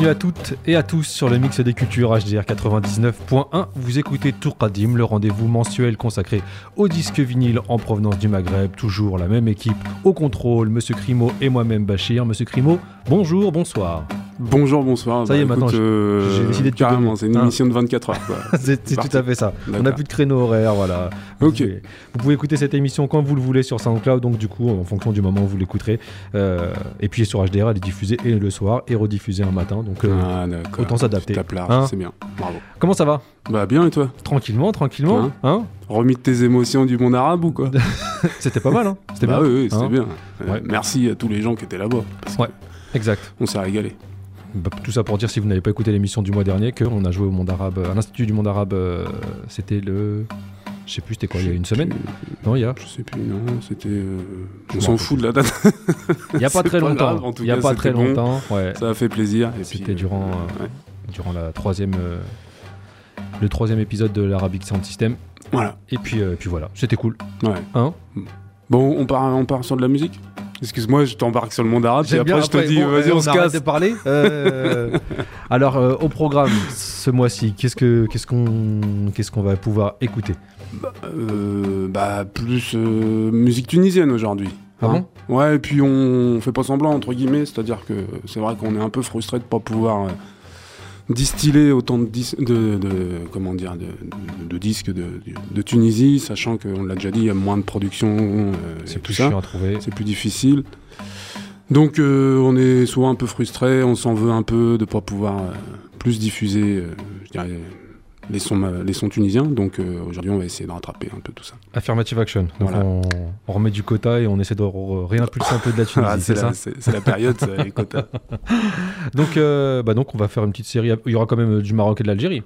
Bienvenue à toutes et à tous sur le mix des cultures HDR 99.1. Vous écoutez Tourkadim, le rendez-vous mensuel consacré au disque vinyle en provenance du Maghreb. Toujours la même équipe au contrôle, Monsieur Crimo et moi-même Bachir. Monsieur Crimo, bonjour, bonsour. Bonjour, bonsoir. Ça y est, Bah, maintenant, écoute, j'ai- euh, j'ai décidé de Carrément, c'est une émission de 24 heures. C'est tout à fait ça. On n'a plus de créneau horaire, voilà. Ok. Vous pouvez, vous pouvez écouter cette émission quand vous le voulez sur SoundCloud, donc du coup, en fonction du moment où vous l'écouterez. Euh, et puis sur HDR, elle est diffusée et le soir et rediffusée un matin. Donc euh, Ah, autant s'adapter. Hein c'est bien. Bravo. comment ça va? Bah, bien, et toi? Tranquillement, tranquillement. Hein Hein? Remis de tes émotions du monde arabe ou quoi? C'était pas mal, hein C'était Bah bien. oui, oui, c'était Hein bien. Euh. Merci à tous les gens qui étaient là-bas. Ouais. Exact. qu'on s'est régalé. Bah, tout ça pour dire, si vous n'avez pas écouté l'émission du mois dernier, qu'on a joué au monde arabe, à l'Institut du monde arabe, euh, c'était le. Je sais plus, c'était quoi, il y a une semaine Non, il y a. Je sais plus, non, c'était. euh, On s'en fout de la date. Il y a pas très pas longtemps. grave, en tout Il y a cas, pas très bon. longtemps. Ouais. Ça a fait plaisir. C'était puis, durant, euh, euh, ouais. durant la troisième, euh, le troisième épisode de l'Arabic Sound System. Voilà. Et puis, euh, puis voilà, c'était cool. Ouais. Hein? Bon, on part, on part sur de la musique? Excuse-moi, je t'embarque sur le monde arabe. Et après, je te dis, bon, vas-y, on, se casse. de parler. Euh, alors, euh, au programme ce mois-ci, qu'est-ce que qu'est-ce qu'on qu'est-ce qu'on va pouvoir écouter? Euh, bah, plus musique tunisienne aujourd'hui. Ah Hein Ouais, et puis on fait pas semblant, entre guillemets, c'est-à-dire que c'est vrai qu'on est un peu frustré de pas pouvoir distiller autant de, dis- de, de- comment dire, de, disques de, de Tunisie, sachant qu'on l'a déjà dit, il y a moins de production, euh, C'est tout plus ça. chiant à trouver. C'est plus difficile. Donc euh, on est souvent un peu frustré, on s'en veut un peu de pas pouvoir euh, plus diffuser, je dirais, les sons, ma- les sons tunisiens. Donc euh, aujourd'hui, on va essayer de rattraper un peu tout ça. Affirmative action. Donc Voilà. on, on remet du quota et on essaie de réimpulser un peu de la Tunisie, Ah, c'est ça la, c'est- c'est la période, les quotas. donc, euh, bah donc on va faire une petite série. Il y aura quand même euh, du Maroc et de l'Algérie.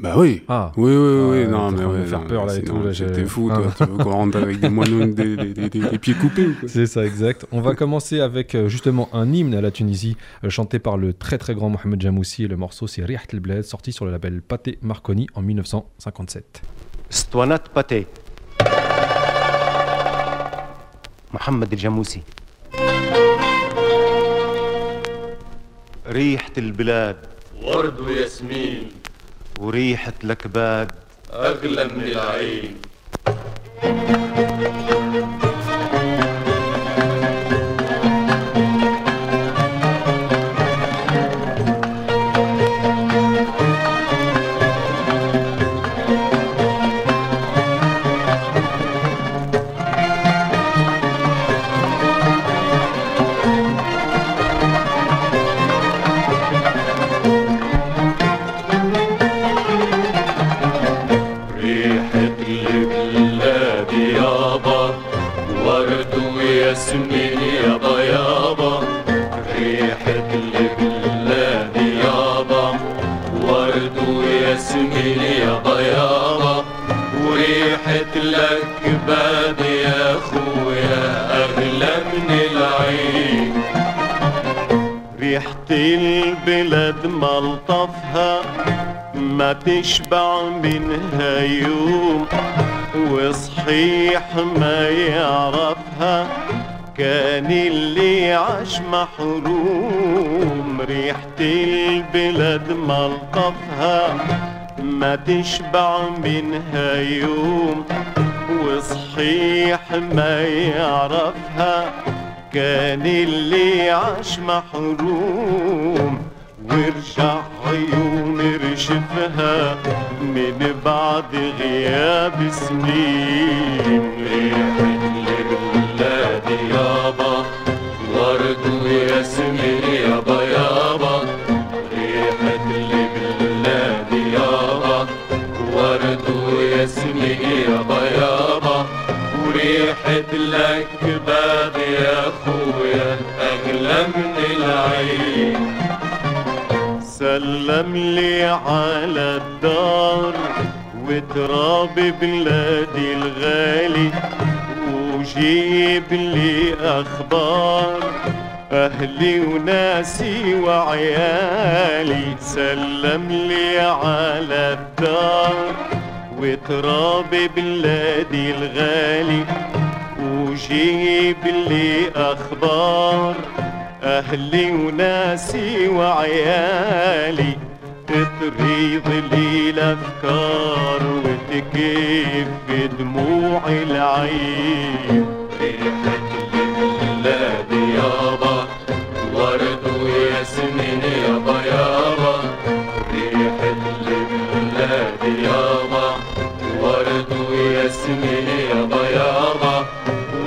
Bah oui. Ah, Oui, oui, oui, Ah, non, t'es mais en train de ouais, me faire non, peur, là, et sinon, tout, là, j'ai- T'es fou, toi. Ah. Tu veux qu'on rentre avec des moineaux, des, des, des, des- des pieds coupés ou quoi c'est ça, exact. On va commencer avec euh, justement un hymne à la Tunisie, euh, chanté par le très très grand Mohamed Jamoussi. Et le morceau, c'est Rihat El Bled, sorti sur le label Pathé Marconi en 1957. اسطوانات باتي محمد الجاموسي ريحة البلاد ورد وياسمين وريحة الأكباد أغلى من العين. البلاد ملطفها ما تشبع منها يوم وصحيح ما يعرفها كان اللي عاش محروم. ريحة البلاد ملطفها ما تشبع منها يوم وصحيح ما يعرفها كان اللي عاش محروم. ورجع عيون رشفها من بعد غياب سنين. ريحة البلاد يابا ورد وياسمين يابا يابا ريحة البلاد يابا ورد وياسمين يابا يابا وريحة الأكباد يا خويا أغلى من العين سلم لي على الدار وتراب بلادي الغالي وجيب لي أخبار أهلي وناسي وعيالي. سلم لي على الدار وتراب بلادي الغالي وجيب لي أخبار. أهلي وناسي وعيالي تطريض لي الأفكار وتكيف بدموع العين. ريحة البلاد يابا ورد وياسمين يابا يابا ريحة البلاد يابا ورد وياسمين يابا يابا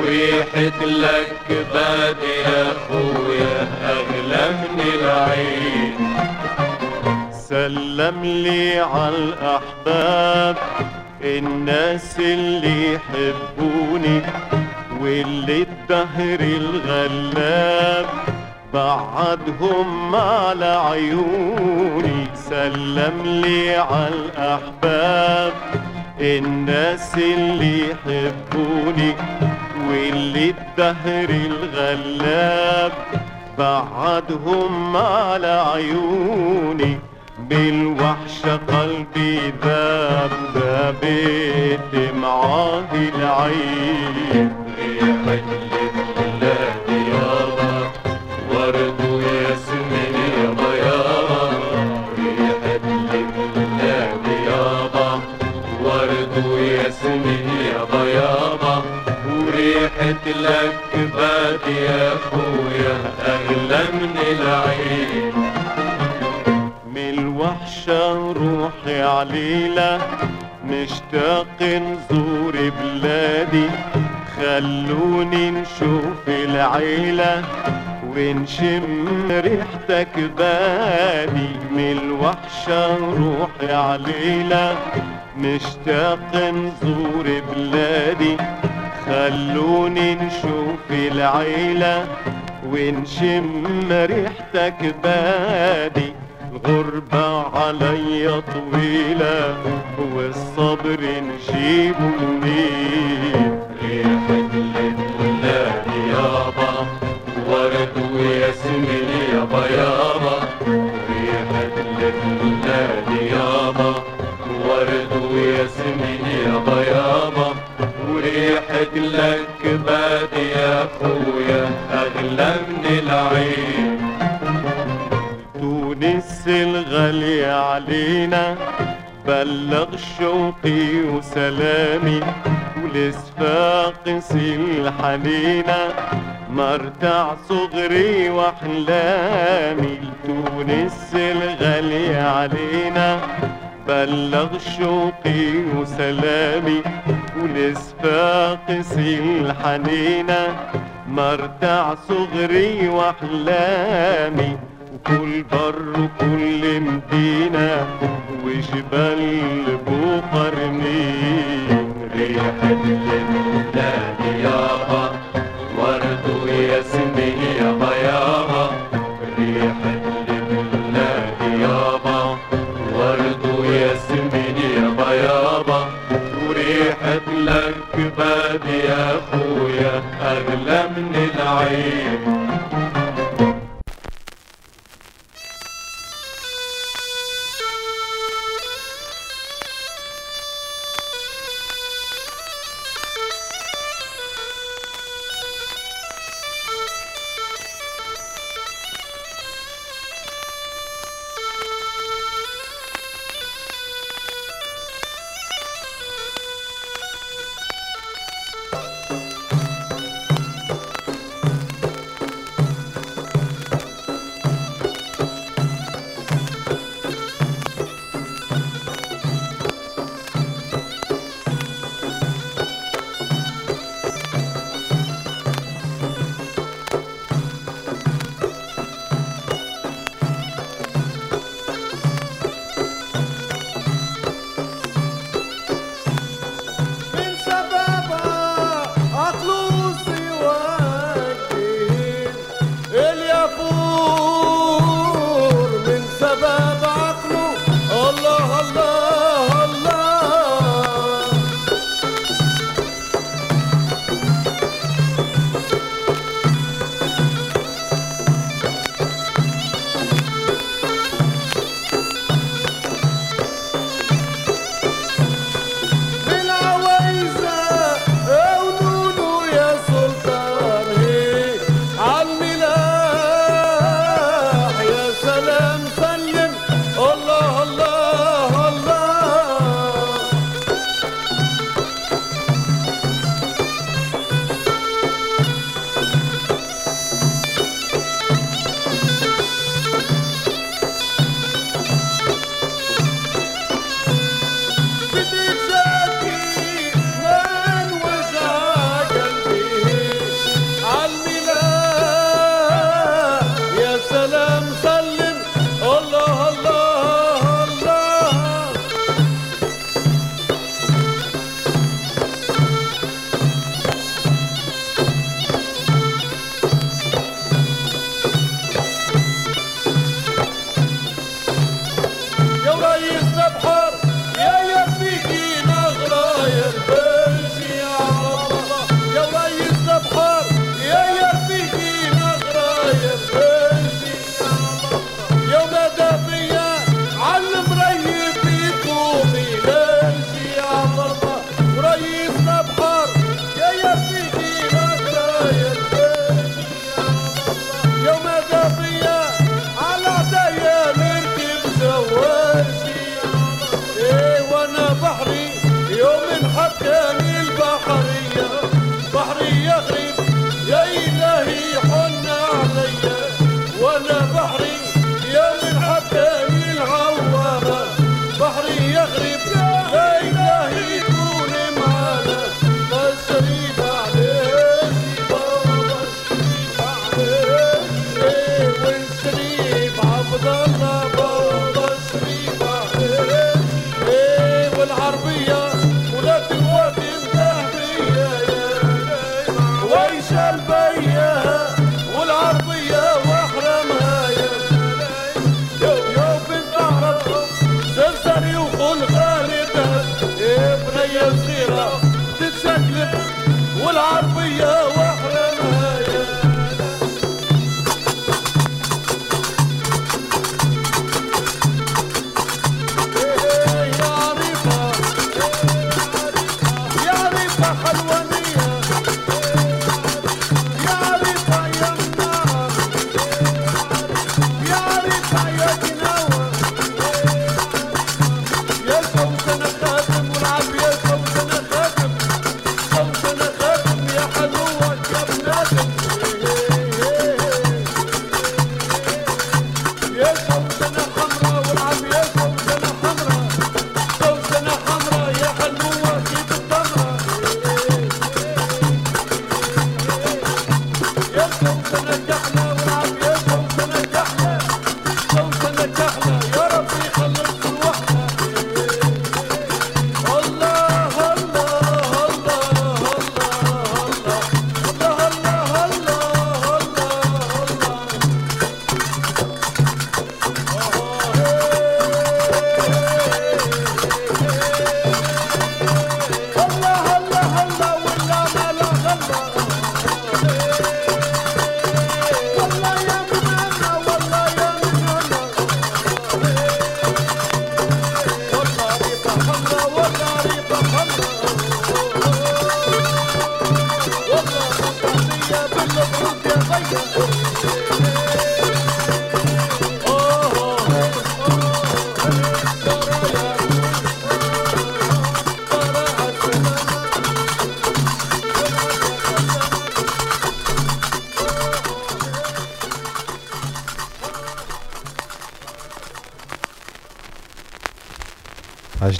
وريحة لك باد يا اغلى من العين. سلم لي على الأحباب. الناس اللي يحبوني واللي الدهر الغلاب. بعدهم على عيوني. سلم لي على الأحباب. الناس اللي يحبوني واللي الدهر الغلاب. بعدهم على عيوني بالوحشة قلبي ذاب ذابت معاه العين. ريحة البلاد يابا ورد وياسمين يابا يابا ريحة البلاد يابا ورد وياسمين يابا يابا وريحة يا أخويا. أغلى من العين. من الوحشة روحي عليلة مشتاق نزور بلادي. خلوني نشوف العيلة ونشم ريحتك بادي. من الوحشة روحي عليلة مشتاق نزور بلادي. خلوني نشوف العيلة ونشم ريحتك بادي؟ الغربة عليا طويلة والصبر نجيبه منين وريحة الأكباد يا أخويا أغلى من العين. تونس الغالية علينا بلغ شوقي وسلامي ولصفاقس الحنينة مرتع صغري وأحلامي لتونس الغالية علينا. بلغ شوقي وسلامي ولصفاقس الحنينة مرتع صغري وأحلامي وكل بر وكل مدينة وجبال بوقرنين. ريحة البلاد يابا أغلى من العين.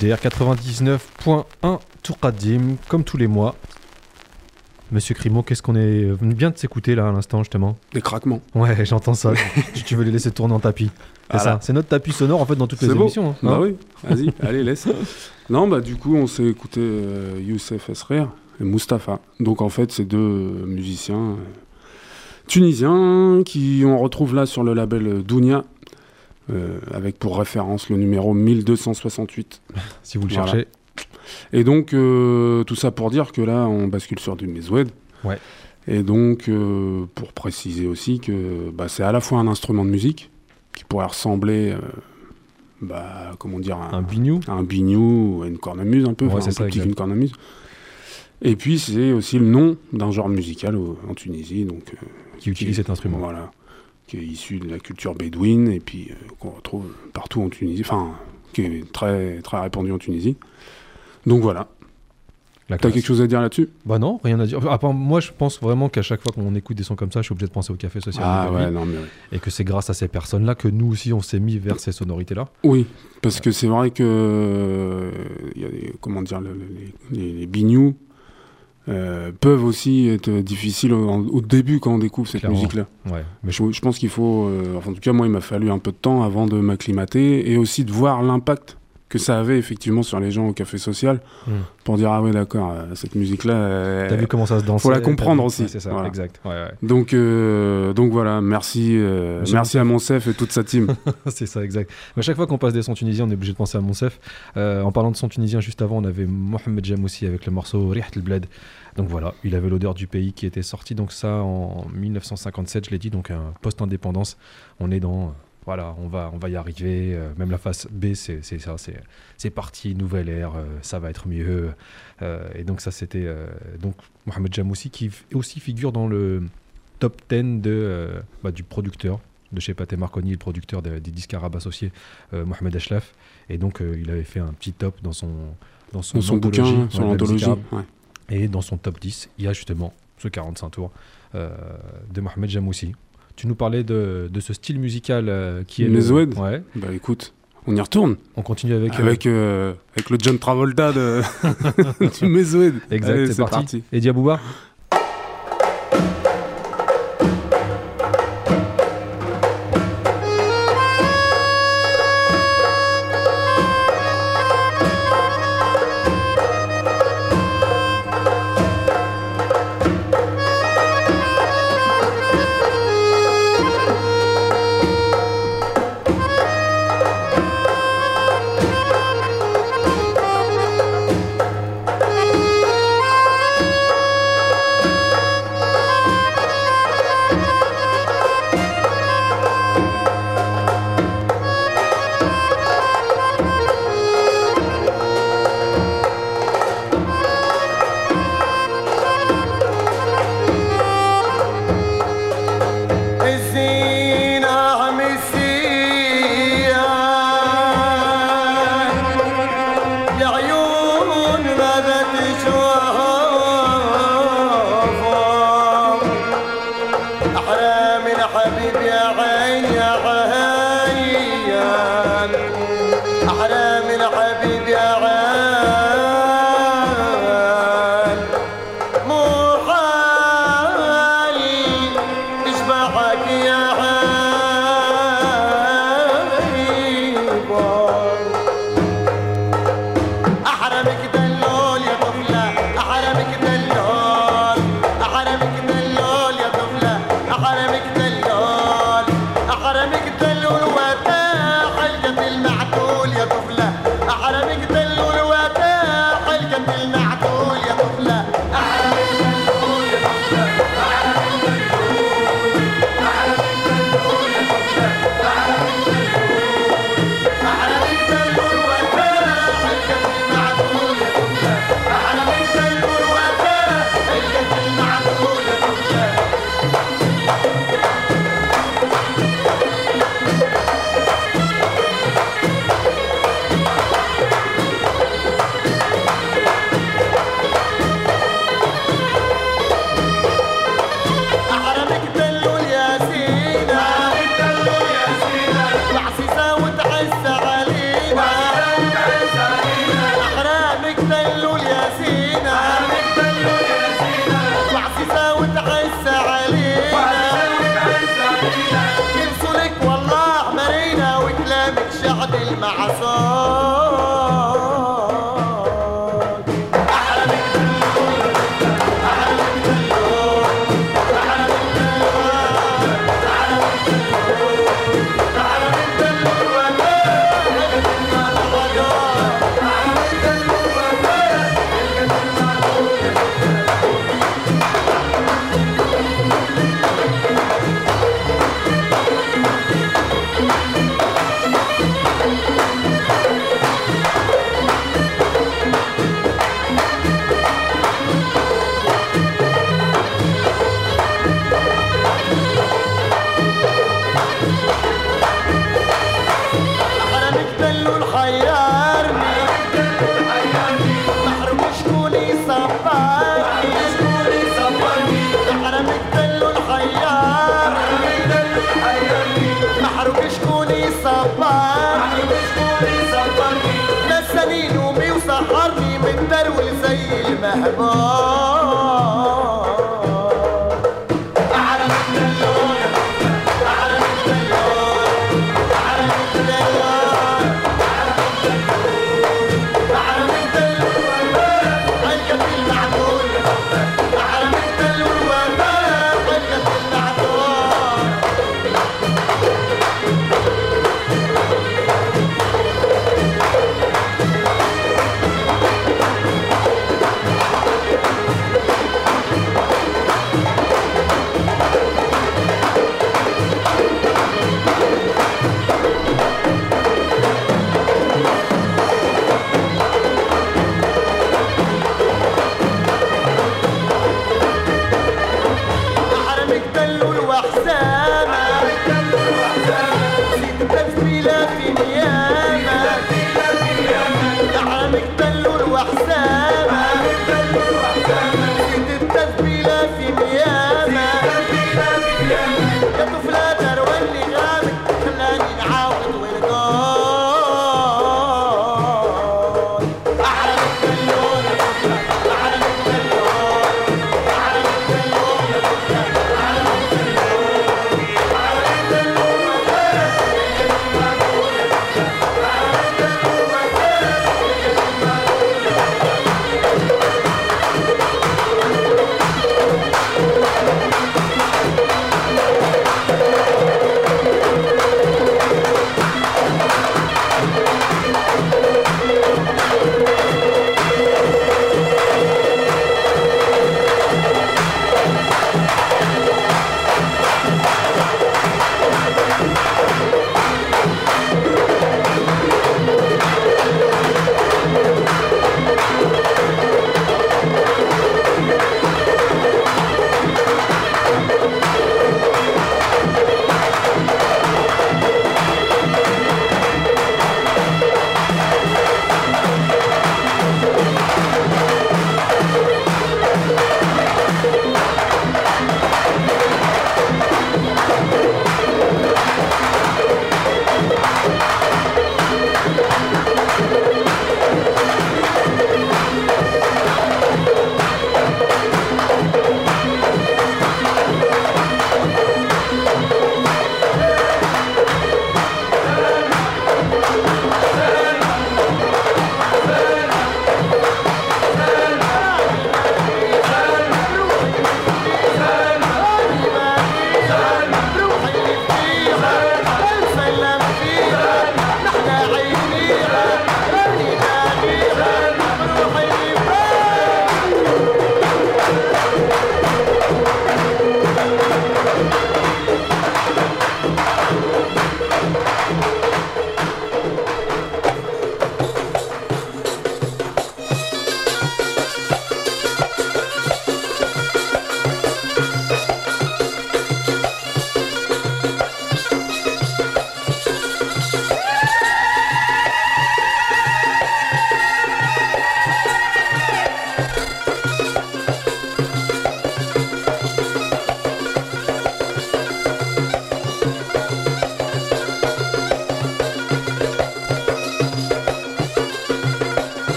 HDR 99.1 Tourkadim, comme tous les mois. Monsieur Crimo, qu'est-ce qu'on est venu bien de s'écouter là à l'instant justement? Des craquements. Ouais, j'entends ça. tu, tu veux les laisser tourner en tapis. C'est Voilà. ça. C'est notre tapis sonore en fait dans toutes les beau. émissions. hein. Bah Hein oui, vas-y, allez, laisse. Non, bah du coup, on s'est écouté euh, Youssef Esrer et Mustapha. Donc en fait, c'est deux euh, musiciens euh, tunisiens qui on retrouve là sur le label Dounia, euh, avec pour référence le numéro 1268. Si vous le Voilà. cherchez. Et donc, euh, tout ça pour dire que là, on bascule sur du Mezoued. Ouais. Et donc, euh, pour préciser aussi que bah, c'est à la fois un instrument de musique qui pourrait ressembler, bah, comment dire, à Un bignou. un bignou une cornemuse un peu, Ouais, c'est un ça, petit qu'une cornemuse. Et puis, c'est aussi le nom d'un genre musical au- en Tunisie, donc Qui utilise cet instrument. Voilà, qui est issu de la culture bédouine et puis euh, qu'on retrouve partout en Tunisie, enfin, qui est très, très répandu en Tunisie. Donc voilà. T'as quelque chose à dire là-dessus? Bah non, rien à dire. À part- moi, je pense vraiment qu'à chaque fois qu'on écoute des sons comme ça, je suis obligé de penser au café social. Ah ouais, Vie, non mais ouais. Et que c'est grâce à ces personnes-là que nous aussi, on s'est mis vers ces sonorités-là. Oui, parce que c'est vrai que euh, y a comment dire, le- le- les, les, euh, peuvent aussi être difficiles au, au début quand on découvre cette musique-là. Ouais. Mais je... Je, je pense qu'il faut, euh, enfin, en tout cas moi il m'a fallu un peu de temps avant de m'acclimater et aussi de voir l'impact que ça avait effectivement sur les gens au café social Hmm. pour dire ah ouais d'accord euh, cette musique là T'as vu comment ça se danse faut la comprendre aussi. c'est ça, Voilà. exact. Ouais, ouais. donc euh, donc voilà merci euh, merci à Monsef et toute sa team c'est ça, exact. À chaque fois qu'on passe des sons tunisiens, on est obligé de penser à Monsef. Euh, en parlant de sons tunisiens, juste avant, on avait Mohamed Jamoussi avec le morceau Rihat el Bled. Donc voilà, il avait l'odeur du pays qui était sorti. Donc ça en 1957, je l'ai dit, donc un post-indépendance. On est dans. Voilà, on va, on va y arriver. euh, même la face B, c'est ça, c'est parti, nouvelle ère, euh, ça va être mieux. Euh, et donc ça, c'était donc Mohamed Jamoussi qui aussi figure dans le top 10 de, bah, du producteur de chez Pathé Marconi, le producteur des, des disques arabes associés, euh, Mohamed Ashlaf. Et donc, euh, il avait fait un petit top dans son, dans son, dans son anthologie, bouquin ouais, l'anthologie arabe. ouais. Et dans son top 10, il y a justement ce 45 tours euh, de Mohamed Jamoussi. Tu nous parlais de, de ce style musical euh, qui est. le- Mezoued. Ouais. bah écoute on y retourne On continue avec. euh, avec euh, avec le John Travolta de du Mezoued exact, c'est parti. Et Diabouba Oh.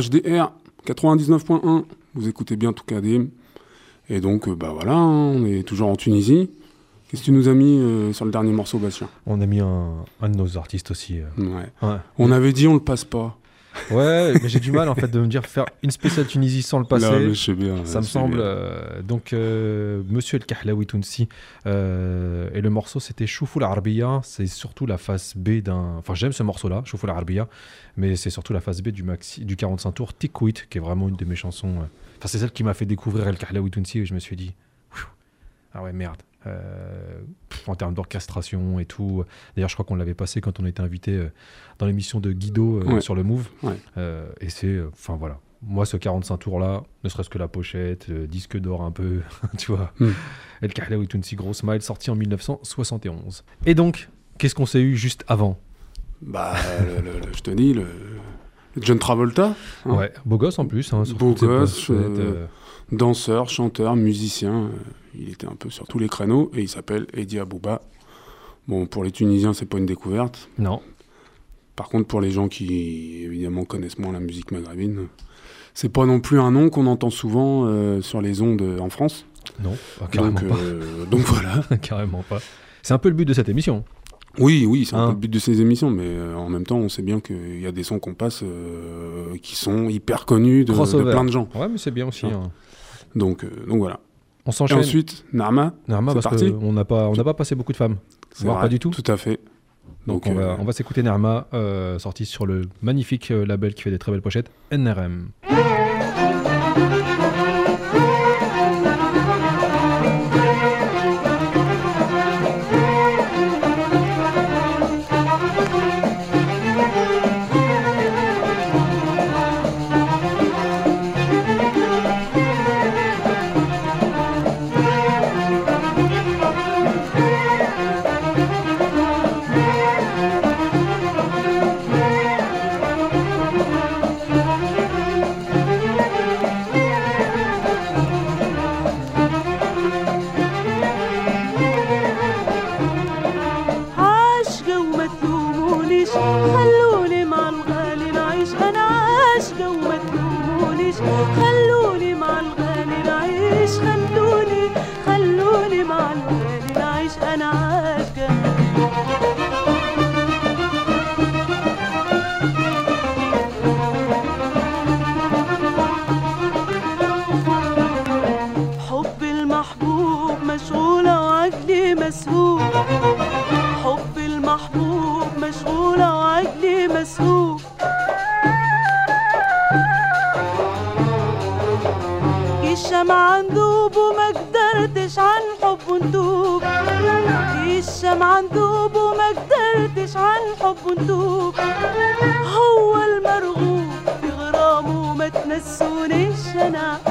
HDR 99.1, vous écoutez bien tout KDM. Et donc, euh, bah voilà, hein, on est toujours en Tunisie. Qu'est-ce que tu nous as mis euh, sur le dernier morceau, Bastien? On a mis un, un de nos artistes aussi. euh. Ouais. Ouais. On avait dit on le passe pas. Ouais, mais j'ai du mal en fait de me dire faire une spéciale Tunisie sans le passer. Là, mais je sais bien. Ça me sais semble. euh, donc, euh, Monsieur El Kahlaoui Tounsi. euh, et le morceau, c'était Choufoul Arbiya. C'est surtout la face B d'un. Enfin, j'aime ce morceau-là, Choufoul Arbiya. Mais c'est surtout la face B du, maxi... du 45 tours, Tikwit, qui est vraiment une de mes chansons. Enfin, c'est celle qui m'a fait découvrir El Kahlaoui Tounsi. Et je me suis dit, ah ouais, merde. Euh, en termes d'orchestration et tout. D'ailleurs, je crois qu'on l'avait passé quand on était invité euh, dans l'émission de Guido euh, Ouais. sur le Move. Ouais. Et c'est. Enfin, voilà. Moi, ce 45 tours-là, ne serait-ce que la pochette, disque d'or un peu, tu vois. Hmm. El Kahlaoui Tounsi, Gros Smile, sorti en 1971. Et donc, qu'est-ce qu'on s'est eu juste avant? Bah, le- le- le- je te dis, le, John Travolta, hein. Ouais, beau gosse en plus. Hein, Beau gosse, euh, euh, danseur, chanteur, musicien. euh, il était un peu sur tous les créneaux et il s'appelle Eddie Abouba. Bon, pour les Tunisiens, c'est pas une découverte. Non, Par contre, pour les gens qui évidemment connaissent moins la musique maghrébine, c'est pas non plus un nom qu'on entend souvent euh, sur les ondes euh, en France. non, ah, carrément Donc, pas. donc voilà. carrément pas. C'est un peu le but de cette émission. Oui, oui, c'est un Hein. peu le but de ces émissions, mais euh, en même temps, on sait bien qu'il y a des sons qu'on passe euh, qui sont hyper connus de, plein de gens. Ouais, mais c'est bien aussi. Ah. hein. Donc, euh, donc voilà. On Et s'enchaîne. ensuite, Narma, Narma, parce qu'on n'a pas, on n'a pas passé beaucoup de femmes. c'est Voire vrai, pas du tout. Tout à fait. Donc, Donc, on, va, euh, on va s'écouter Narma, euh, sorti sur le magnifique euh, label qui fait des très belles pochettes, NRM. قدرتش عن حب ندوب هو المرغوب في غرامه ما تنسونيش أنا.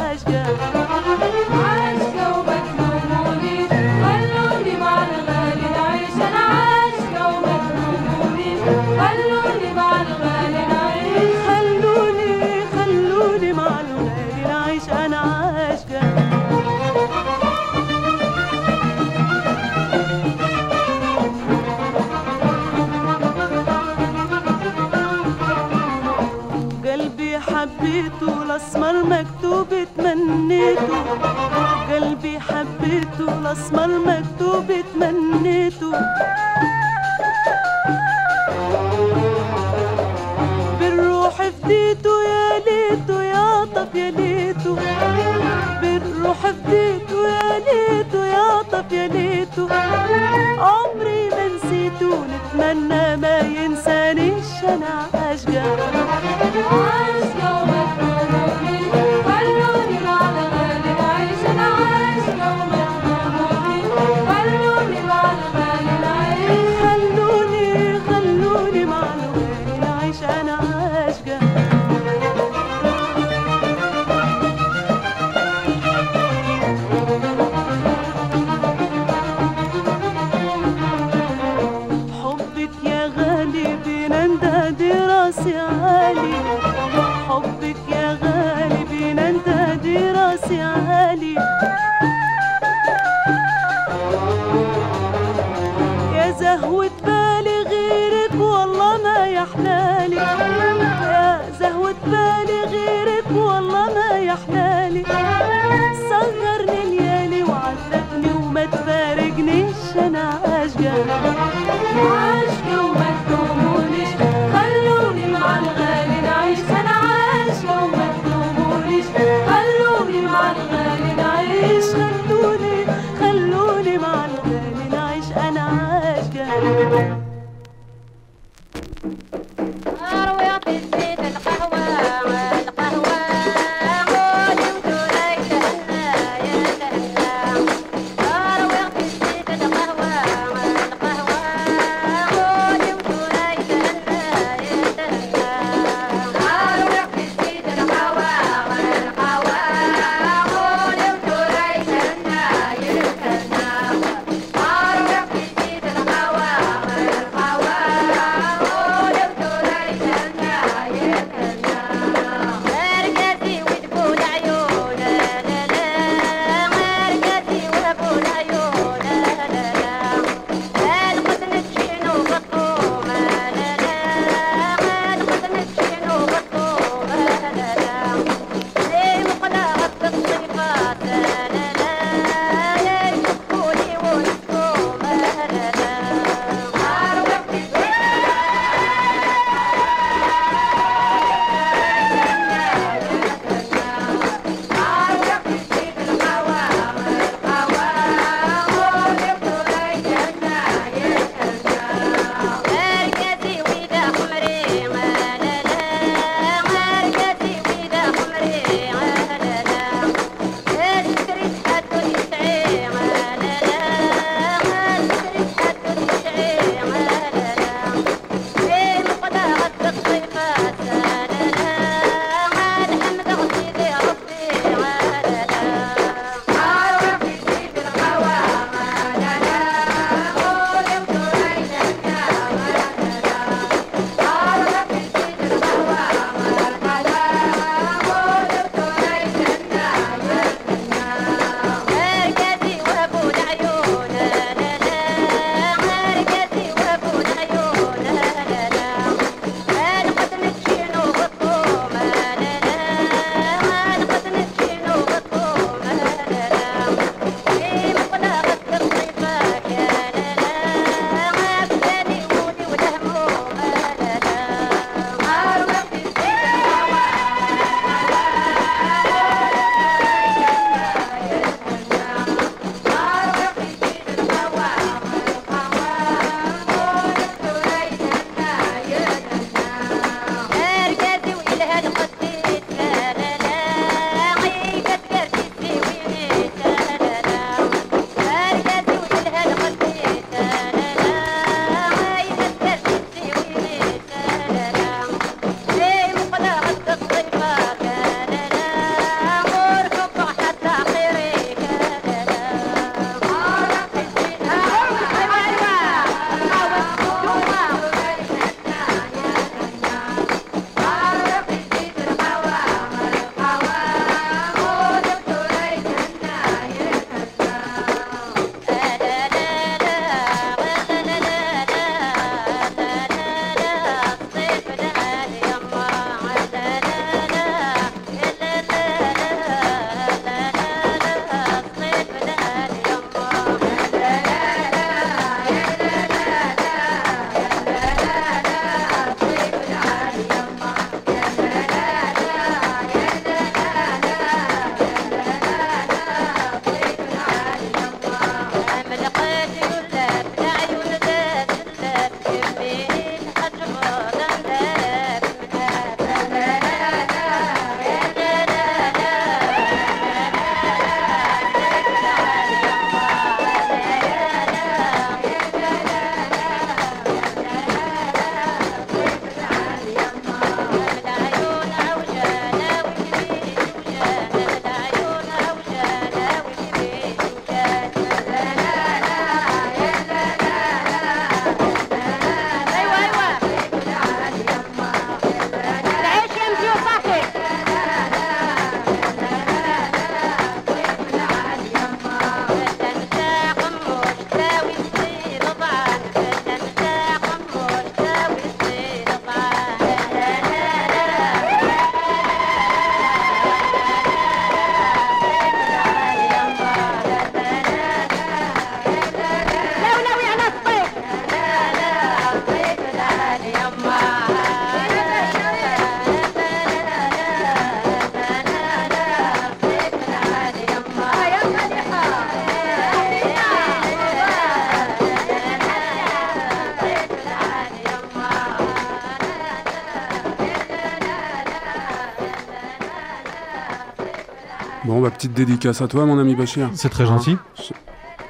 Petite dédicace à toi, mon ami Bachir. C'est très gentil.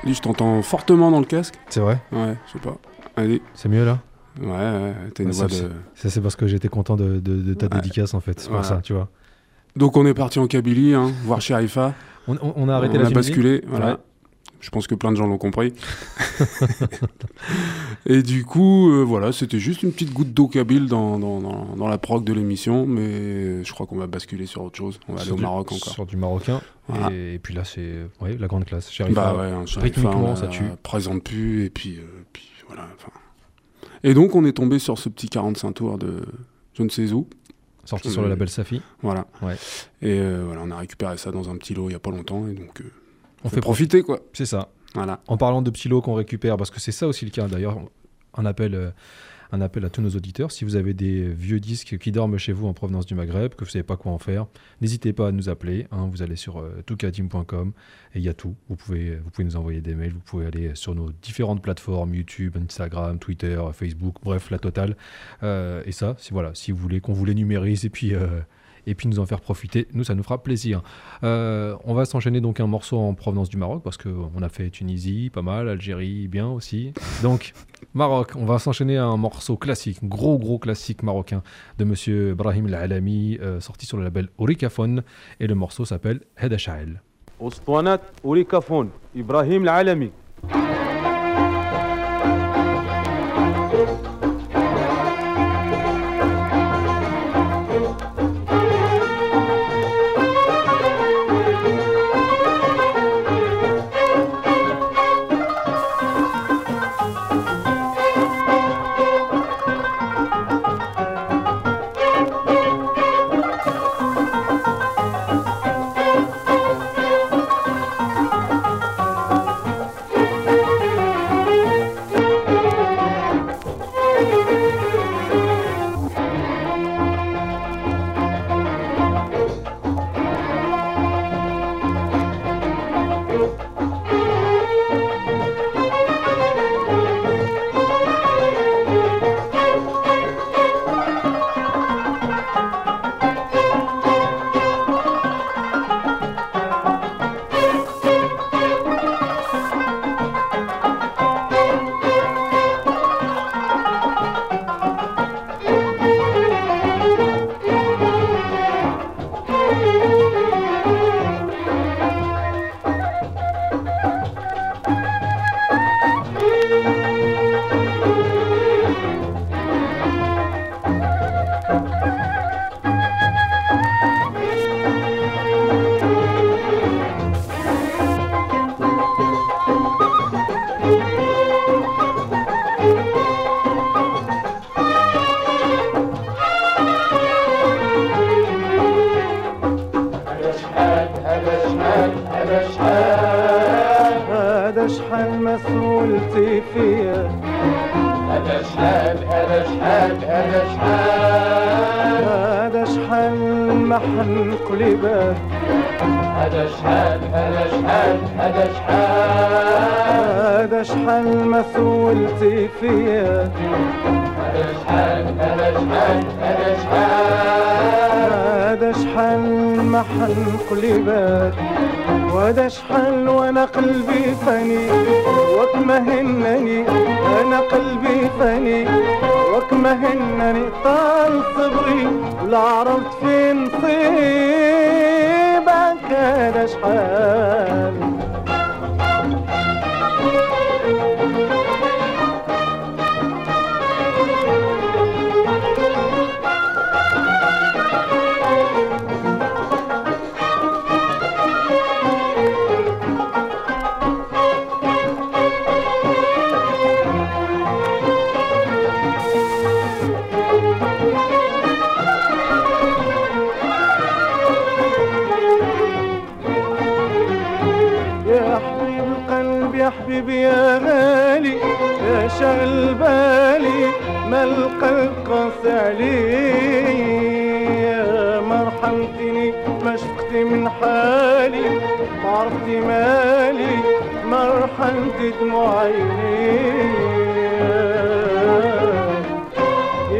Lui, je t'entends fortement dans le casque. C'est vrai Ouais, je sais pas. Allez. C'est mieux là Ouais, ouais, t'as une Ouais, voix ça, de. Ça, c'est parce que j'étais content de, de- de ta Ouais. dédicace en fait. C'est pour ça, tu vois. Donc, on est parti en Kabylie, hein, voir Sherifa. On, on- on a arrêté on la a basculé, voilà. Je pense que plein de gens l'ont compris. et du coup, euh, voilà, c'était juste une petite goutte d'eau kabyle dans, dans, dans, dans la prog de l'émission, mais je crois qu'on va basculer sur autre chose. On va aller au Maroc encore. Sur du marocain. Voilà. Et, et puis là, c'est ouais, la grande classe. Bah ouais, un Sherifa, rythmiquement, ça tue. présente plus, et puis, euh, puis voilà. Et donc, on est tombé sur ce petit 45 tours de je ne sais où. Sorti sur le label Safi. Voilà. Ouais. Et euh, voilà, on a récupéré ça dans un petit lot il y a pas longtemps, et donc euh, On fait profiter, quoi. C'est ça. Voilà. En parlant de petits lots qu'on récupère, parce que c'est ça aussi le cas. D'ailleurs, un appel, euh, un appel à tous nos auditeurs. Si vous avez des vieux disques qui dorment chez vous en provenance du Maghreb, que vous savez pas quoi en faire, n'hésitez pas à nous appeler. hein. vous allez sur euh, toukadim.com et il y a tout. Vous pouvez, vous pouvez nous envoyer des mails. Vous pouvez aller sur nos différentes plateformes YouTube, Instagram, Twitter, Facebook, bref, la totale. Euh, et ça, si voilà, si vous voulez qu'on vous les numérise et puis. euh, et puis nous en faire profiter. Nous, ça nous fera plaisir. Euh, on va s'enchaîner donc un morceau en provenance du Maroc parce qu'on euh, a fait Tunisie, pas mal, Algérie, bien aussi. Donc, Maroc, on va s'enchaîner un morceau classique, gros gros classique marocain de monsieur Brahim Al-Alami, euh, sorti sur le label Oricafone et le morceau s'appelle Hedasha'el. Ibrahim Al-Alami. وهذا شحال وأنا قلبي فاني وكما هنني أنا قلبي فاني وكما هنني طال صبري ولا عرفت فين نصيبك هذا شحال رحمتي دموع عيني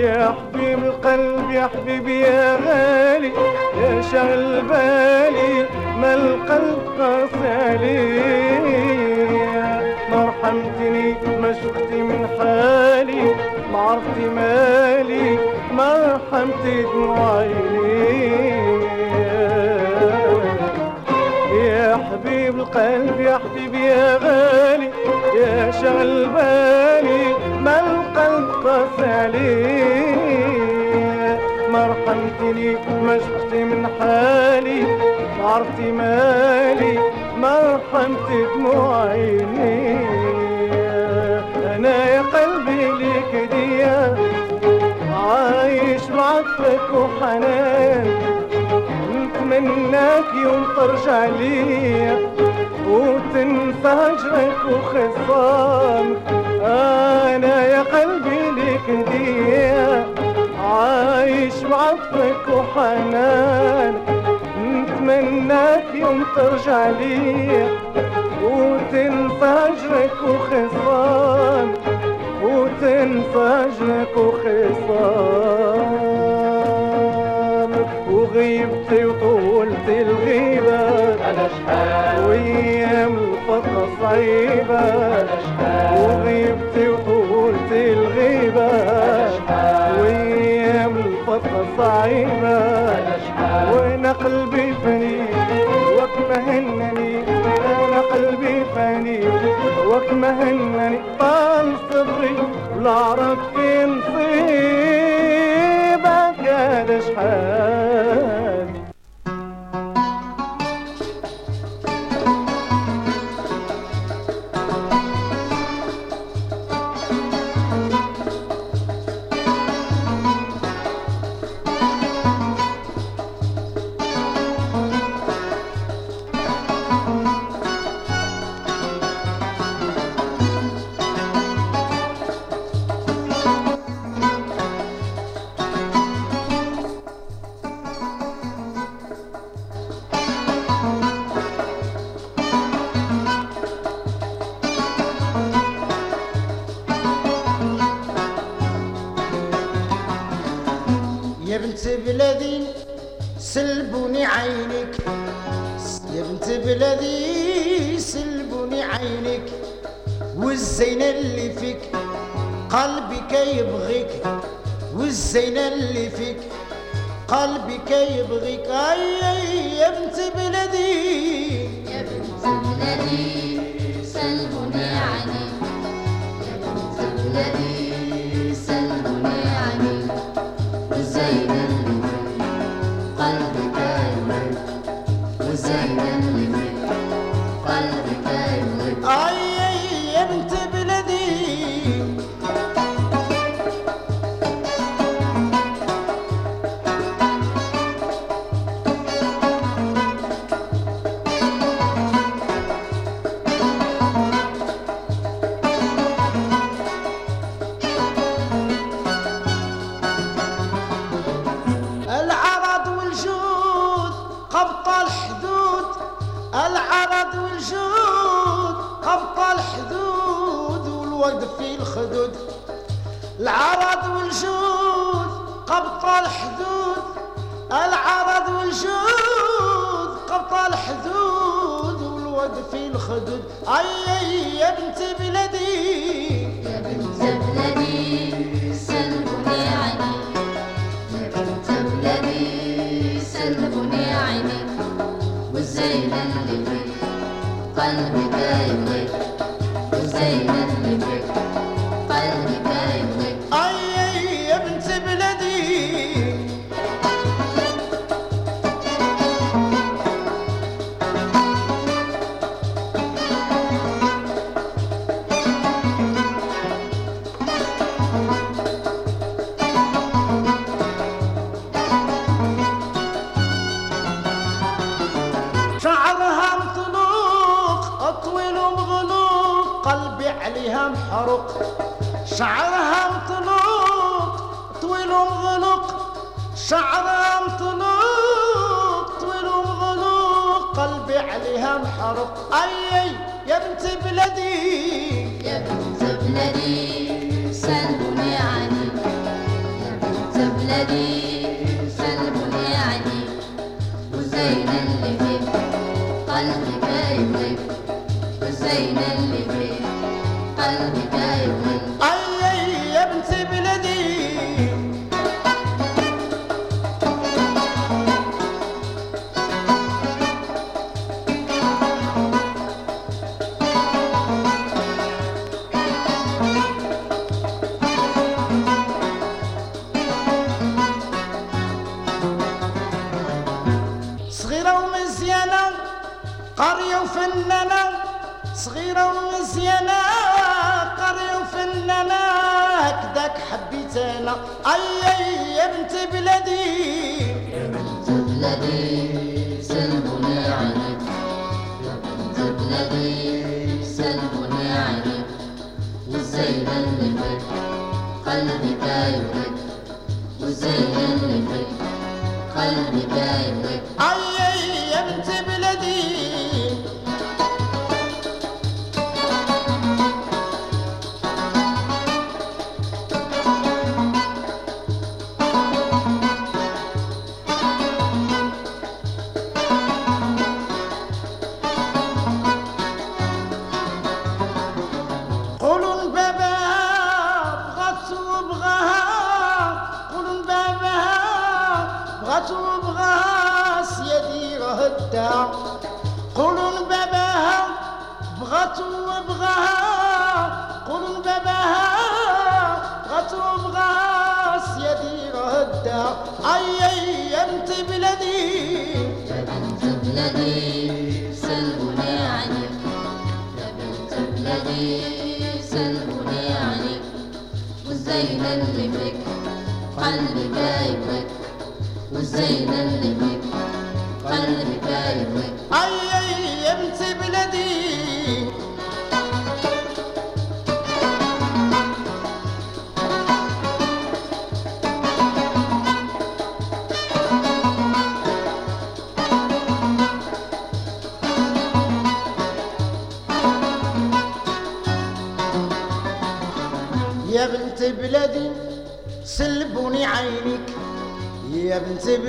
يا حبيب القلب يا حبيبي يا غالي يا شغل بالي ما القلب عليا ما رحمتني ما شفتي من حالي ما عرفتي مالي ما رحمتي دموع عيني. يا حبيب القلب يا حبيبي يا غالي بالي ما القلب قاسي عليه ما رحمتني ما شفتي من حالي. ما عرفتي مالي ما رحمتي دموع عيني أنا يا قلبي ليك ديا عايش بعطفك وحنان. نتمناك يوم ترجع ليا. وتنسى هجرك وخصام أنا يا قلبي ليك هدية عايش بعطفك وحنان. نتمناك يوم ترجع ليا. وتنسى هجرك وخصام. وتنسى هجرك وخصام. وغيبتي وطولت الغيبة. أنا شحال وأيام الفرقة صعيبة شحال وغيبتي وطولت الغيبة. أنا شحال وأيام الفرقة صعيبة شحال وأنا قلبي فني وكما هنني. أنا قلبي فني وكما هنني. طال صبري ولا عرفت فين صير هذا عينك يا بنت بلادي سلبوني عينك والزينة اللي فيك قلبي كيبغيك والزينة اللي فيك قلبي كيبغيك أي يا بنت بلادي يا بنت بلادي اللي يمتي بلد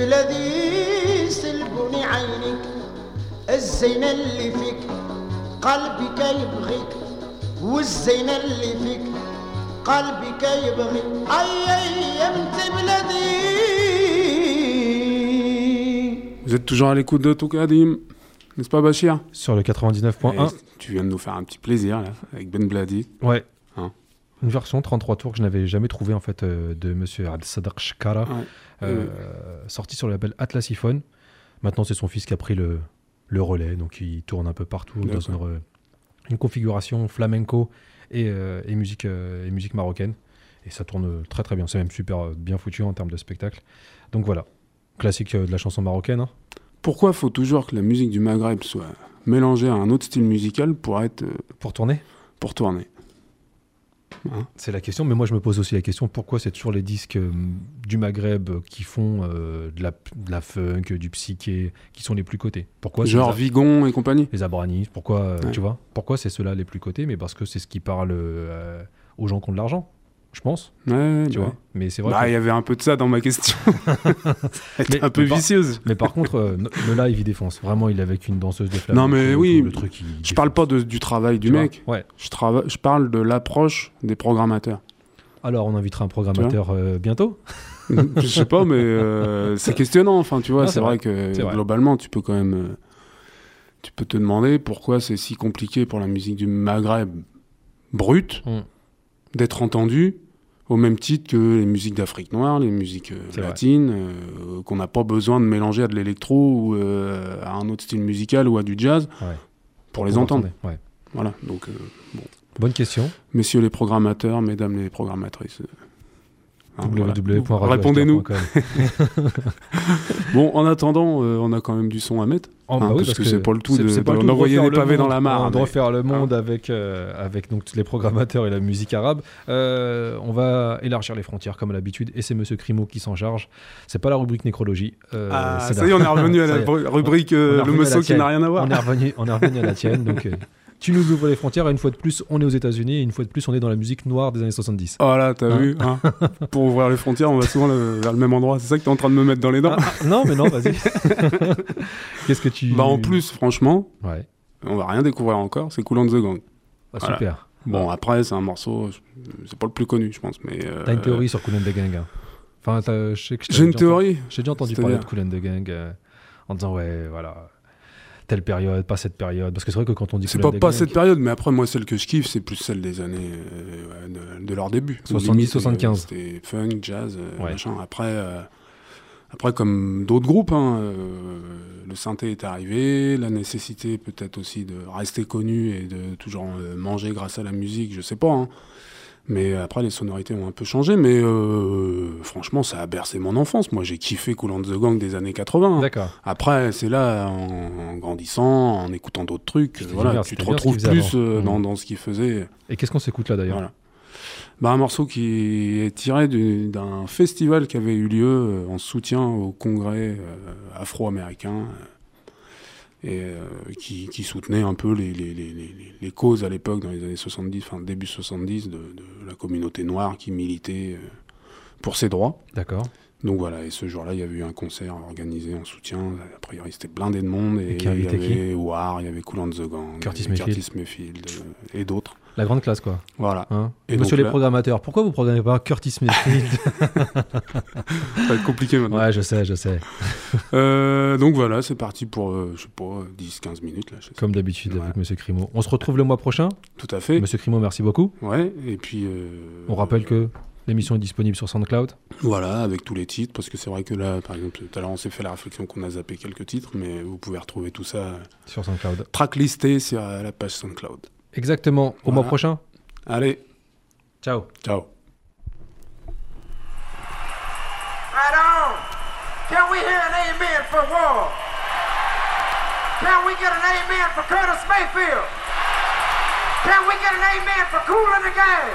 بنت بلادي سلبوني عينك الزينة اللي فيك قلبي كيبغيك والزينة اللي فيك قلبي كيبغيك اي اي يا بنت بلادي Vous êtes toujours à l'écoute de Toukadim, n'est-ce pas Bachir Sur le 99.1. Et Tu viens de nous faire un petit plaisir là, avec Ben Bladi. Ouais. une version 33 tours que je n'avais jamais trouvée en fait euh, de Monsieur Sadaq Shkara, Ouais. euh, sorti sur le label Atlasiphone. Maintenant, c'est son fils qui a pris le, le relais, donc il tourne un peu partout dans une, une configuration flamenco et, euh, et musique, euh, et musique marocaine. Et ça tourne très très bien. C'est même super bien foutu en termes de spectacle. Donc voilà, classique de la chanson marocaine. hein. Pourquoi faut toujours que la musique du Maghreb soit mélangée à un autre style musical pour être Pour tourner? pour tourner? C'est la question, mais moi je me pose aussi la question pourquoi c'est toujours les disques euh, du Maghreb qui font euh, de, la, de la funk, du psyché, qui sont les plus cotés? Pourquoi Genre Vigon et compagnie? Les Abranis Pourquoi, euh, Ouais. tu vois? Pourquoi c'est ceux-là les plus cotés? Mais parce que c'est ce qui parle aux gens qui ont de l'argent, je pense, Ouais, tu bah vois. Mais c'est vrai. Bah, il y avait un peu de ça dans ma question. Elle était Mais- un peu mais par- vicieuse. Mais par contre, euh, le live il défonce. Vraiment, il est avec une danseuse de flamenco. Non, mais et oui, tout, le truc, il Je parle pas de- du travail du tu mec. Ouais. Je, trava- je parle de l'approche des programmateurs. Alors, on invitera un programmateur euh, bientôt. je sais pas, mais euh, c'est questionnant. Enfin, tu vois, c'est vrai, vrai. que vrai. globalement, tu peux quand même. euh, tu peux te demander pourquoi c'est si compliqué pour la musique du Maghreb brute Mm. D'être entendue au même titre que les musiques d'Afrique noire, les musiques euh, latines, euh, qu'on n'a pas besoin de mélanger à de l'électro ou euh, à un autre style musical ou à du jazz Ouais. pour les entendre. Ouais. Voilà, donc, euh, Bonne question. messieurs les programmateurs, mesdames les programmatrices. Hein, voilà. Répondez-nous. Bon, en attendant, euh, on a quand même du son à mettre. Oh, bah Hein, oui, parce, parce que, que c'est pas le tout c'est- de- de- d'envoyer des pavés dans la mare. hein, De refaire le monde avec, euh, avec donc tous les programmateurs et la musique arabe. Euh, on va élargir les frontières comme à l'habitude et c'est Monsieur Crimo qui s'en charge. C'est pas la rubrique nécrologie. Ah, ça y est, on est revenu à la rubrique le qui n'a rien à voir. On est revenu, on est revenu à la tienne. Donc, Tu nous ouvres les frontières et une fois de plus, on est aux États-Unis et une fois de plus, on est dans la musique noire des années 70. Voilà, t'as Hein vu hein Pour ouvrir les frontières, on va souvent le- vers le même endroit. C'est ça que t'es en train de me mettre dans les dents Ah, ah, non, mais non, vas-y. Qu'est-ce que tu. Bah en plus, franchement, Ouais. on va rien découvrir encore. C'est Cool and the Gang. Ah, Voilà. super. Bon, après, c'est un morceau, c'est pas le plus connu, je pense. Mais euh, T'as une théorie sur Cool and the Gang hein Enfin, J'ai une théorie. J'ai déjà entendu parler de Cool and the Gang euh, en disant, ouais, voilà, telle période, pas cette période. Parce que c'est vrai que quand on dit C'est pas, pas cette période, mais après, moi, celle que je kiffe, c'est plus celle des années euh, de, de leur début. 70, Limite, 75. C'était funk, jazz, euh, Ouais. machin. Après, euh, après, comme d'autres groupes, hein, euh, le synthé est arrivé, la nécessité peut-être aussi de rester connu et de toujours euh, manger grâce à la musique, je sais pas. hein. Mais après, les sonorités ont un peu changé, mais euh, franchement, ça a bercé mon enfance. Moi, j'ai kiffé Cool and the Gang des années 80. hein. D'accord. Après, c'est là, en, en grandissant, en écoutant d'autres trucs, C'était voilà, bien, tu te retrouves plus euh, dans, dans ce qu'il faisait. Et qu'est-ce qu'on s'écoute là d'ailleurs? Voilà. Bah, un morceau qui est tiré du- d'un festival qui avait eu lieu euh, en soutien au congrès euh, afro-américain et euh, qui, qui soutenait un peu les, les, les, les- les causes à l'époque, dans les années 70, enfin début 70, de, de la communauté noire qui militait euh, pour ses droits. D'accord. Donc voilà, et ce jour-là, il y avait eu un concert organisé en soutien. A priori, c'était blindé de monde. Et, il y avait War, il y avait Cool and the Gang, Curtis Mayfield. Curtis Mayfield euh, et d'autres. La grande classe, quoi. Voilà. Hein Et Monsieur donc les là- programmateurs, pourquoi vous programmez pas Curtis Mayfield Ça va être compliqué maintenant. Ouais, je sais, je sais. Euh, donc voilà, c'est parti pour, euh, je sais pas, 10-15 minutes. Là, je sais Comme d'habitude avec Monsieur Crimo. On se retrouve le mois prochain. Tout à fait. Monsieur Crimo, merci beaucoup. Ouais, et puis. euh, On rappelle que l'émission est disponible sur SoundCloud. Voilà, avec tous les titres, parce que c'est vrai que là, par exemple, tout à l'heure, on s'est fait la réflexion qu'on a zappé quelques titres, mais vous pouvez retrouver tout ça Sur SoundCloud. tracklisté sur euh, la page SoundCloud. Exactement. Au Voilà. mois prochain. Allez, Ciao. ciao. Right on. Can we hear an amen for war? Can we get an amen for Curtis Mayfield? Can we get an amen for Cool in the Gang?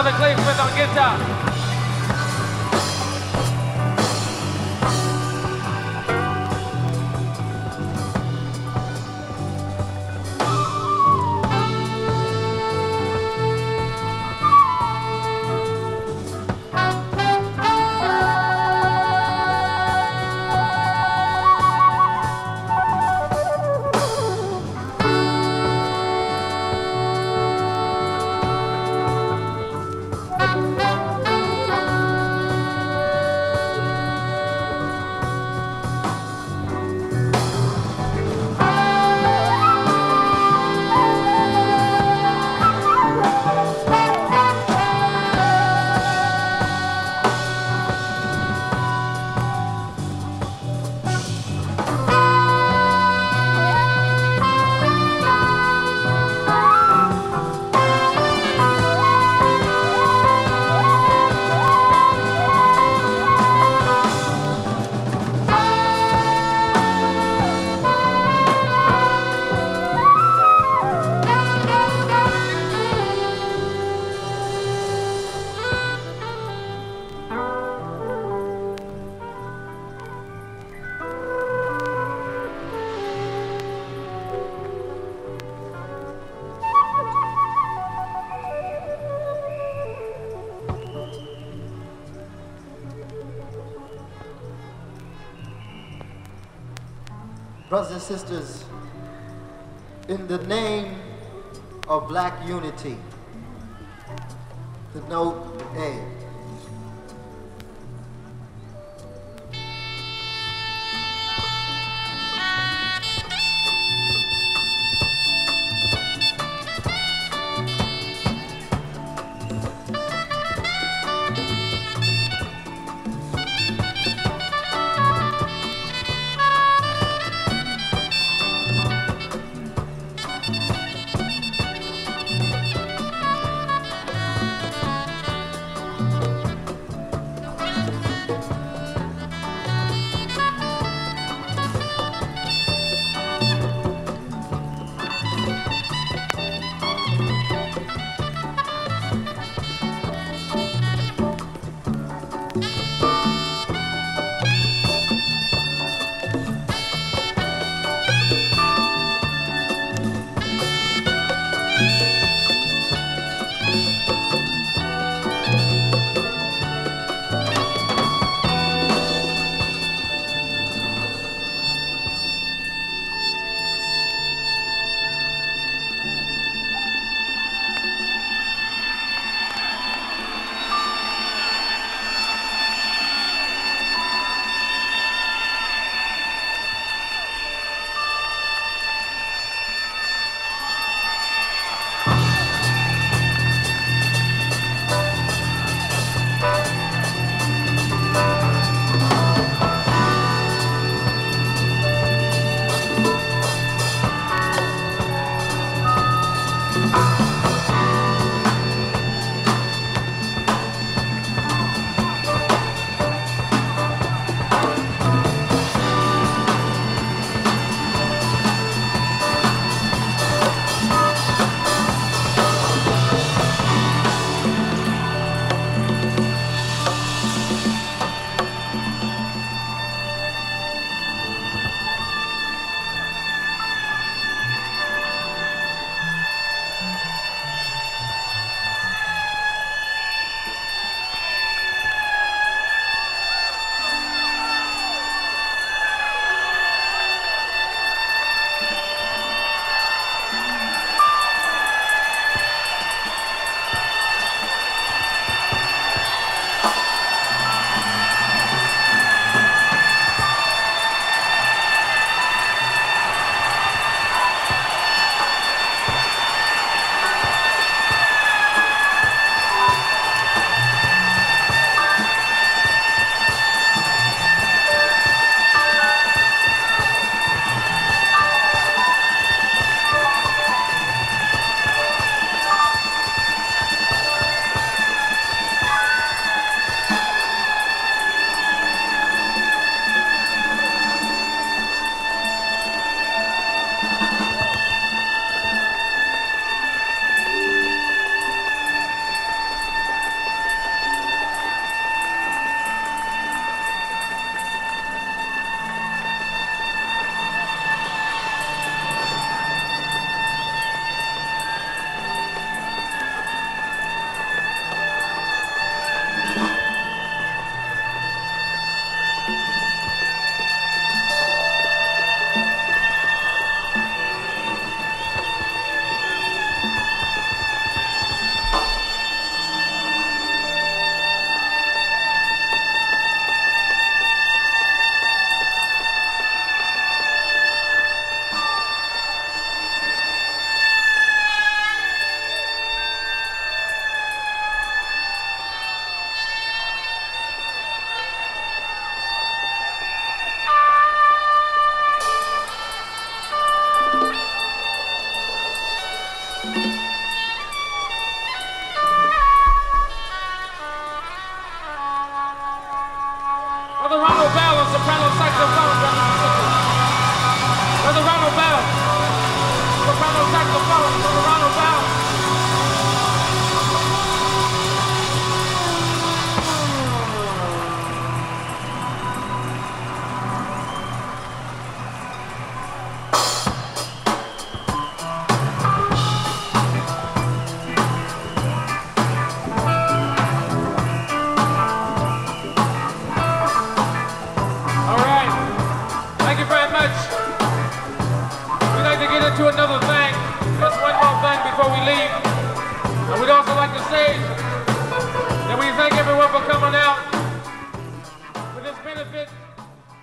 Brother Clay Smith on Brothers and sisters, in the name of black unity,